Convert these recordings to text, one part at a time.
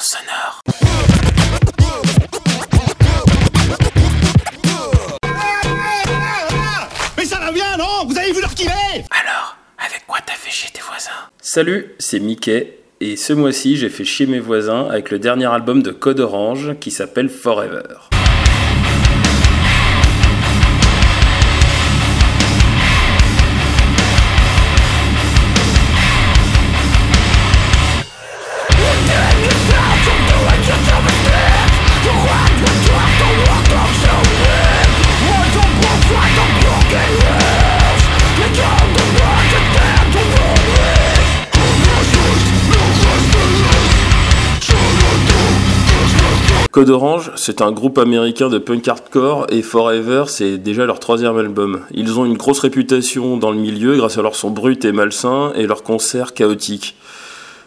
sonore. Mais ça va bien, non? Vous avez vu leur qu'il est Alors, avec quoi t'as fait chier tes voisins? Salut, c'est Mickey, et ce mois-ci j'ai fait chier mes voisins avec le dernier album de Code Orange qui s'appelle Forever. Code Orange, c'est un groupe américain de punk hardcore et Forever, c'est déjà leur troisième album. Ils ont une grosse réputation dans le milieu grâce à leur son brut et malsain et leurs concerts chaotiques.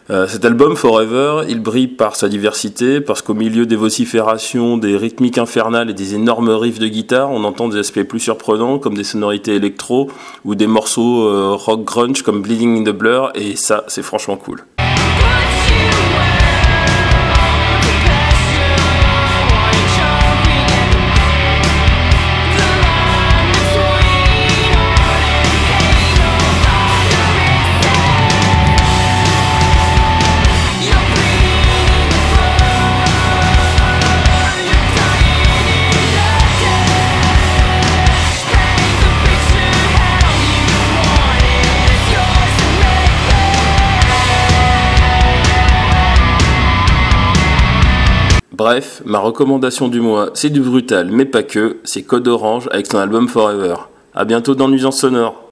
Euh, cet album, Forever, il brille par sa diversité, parce qu'au milieu des vociférations, des rythmiques infernales et des énormes riffs de guitare, on entend des aspects plus surprenants, comme des sonorités électro, ou des morceaux euh, rock grunge comme Bleeding in the Blur, et ça, c'est franchement cool. Bref, ma recommandation du mois, c'est du brutal, mais pas que, c'est Code Orange avec son album Forever. A bientôt dans Nuisance Sonore.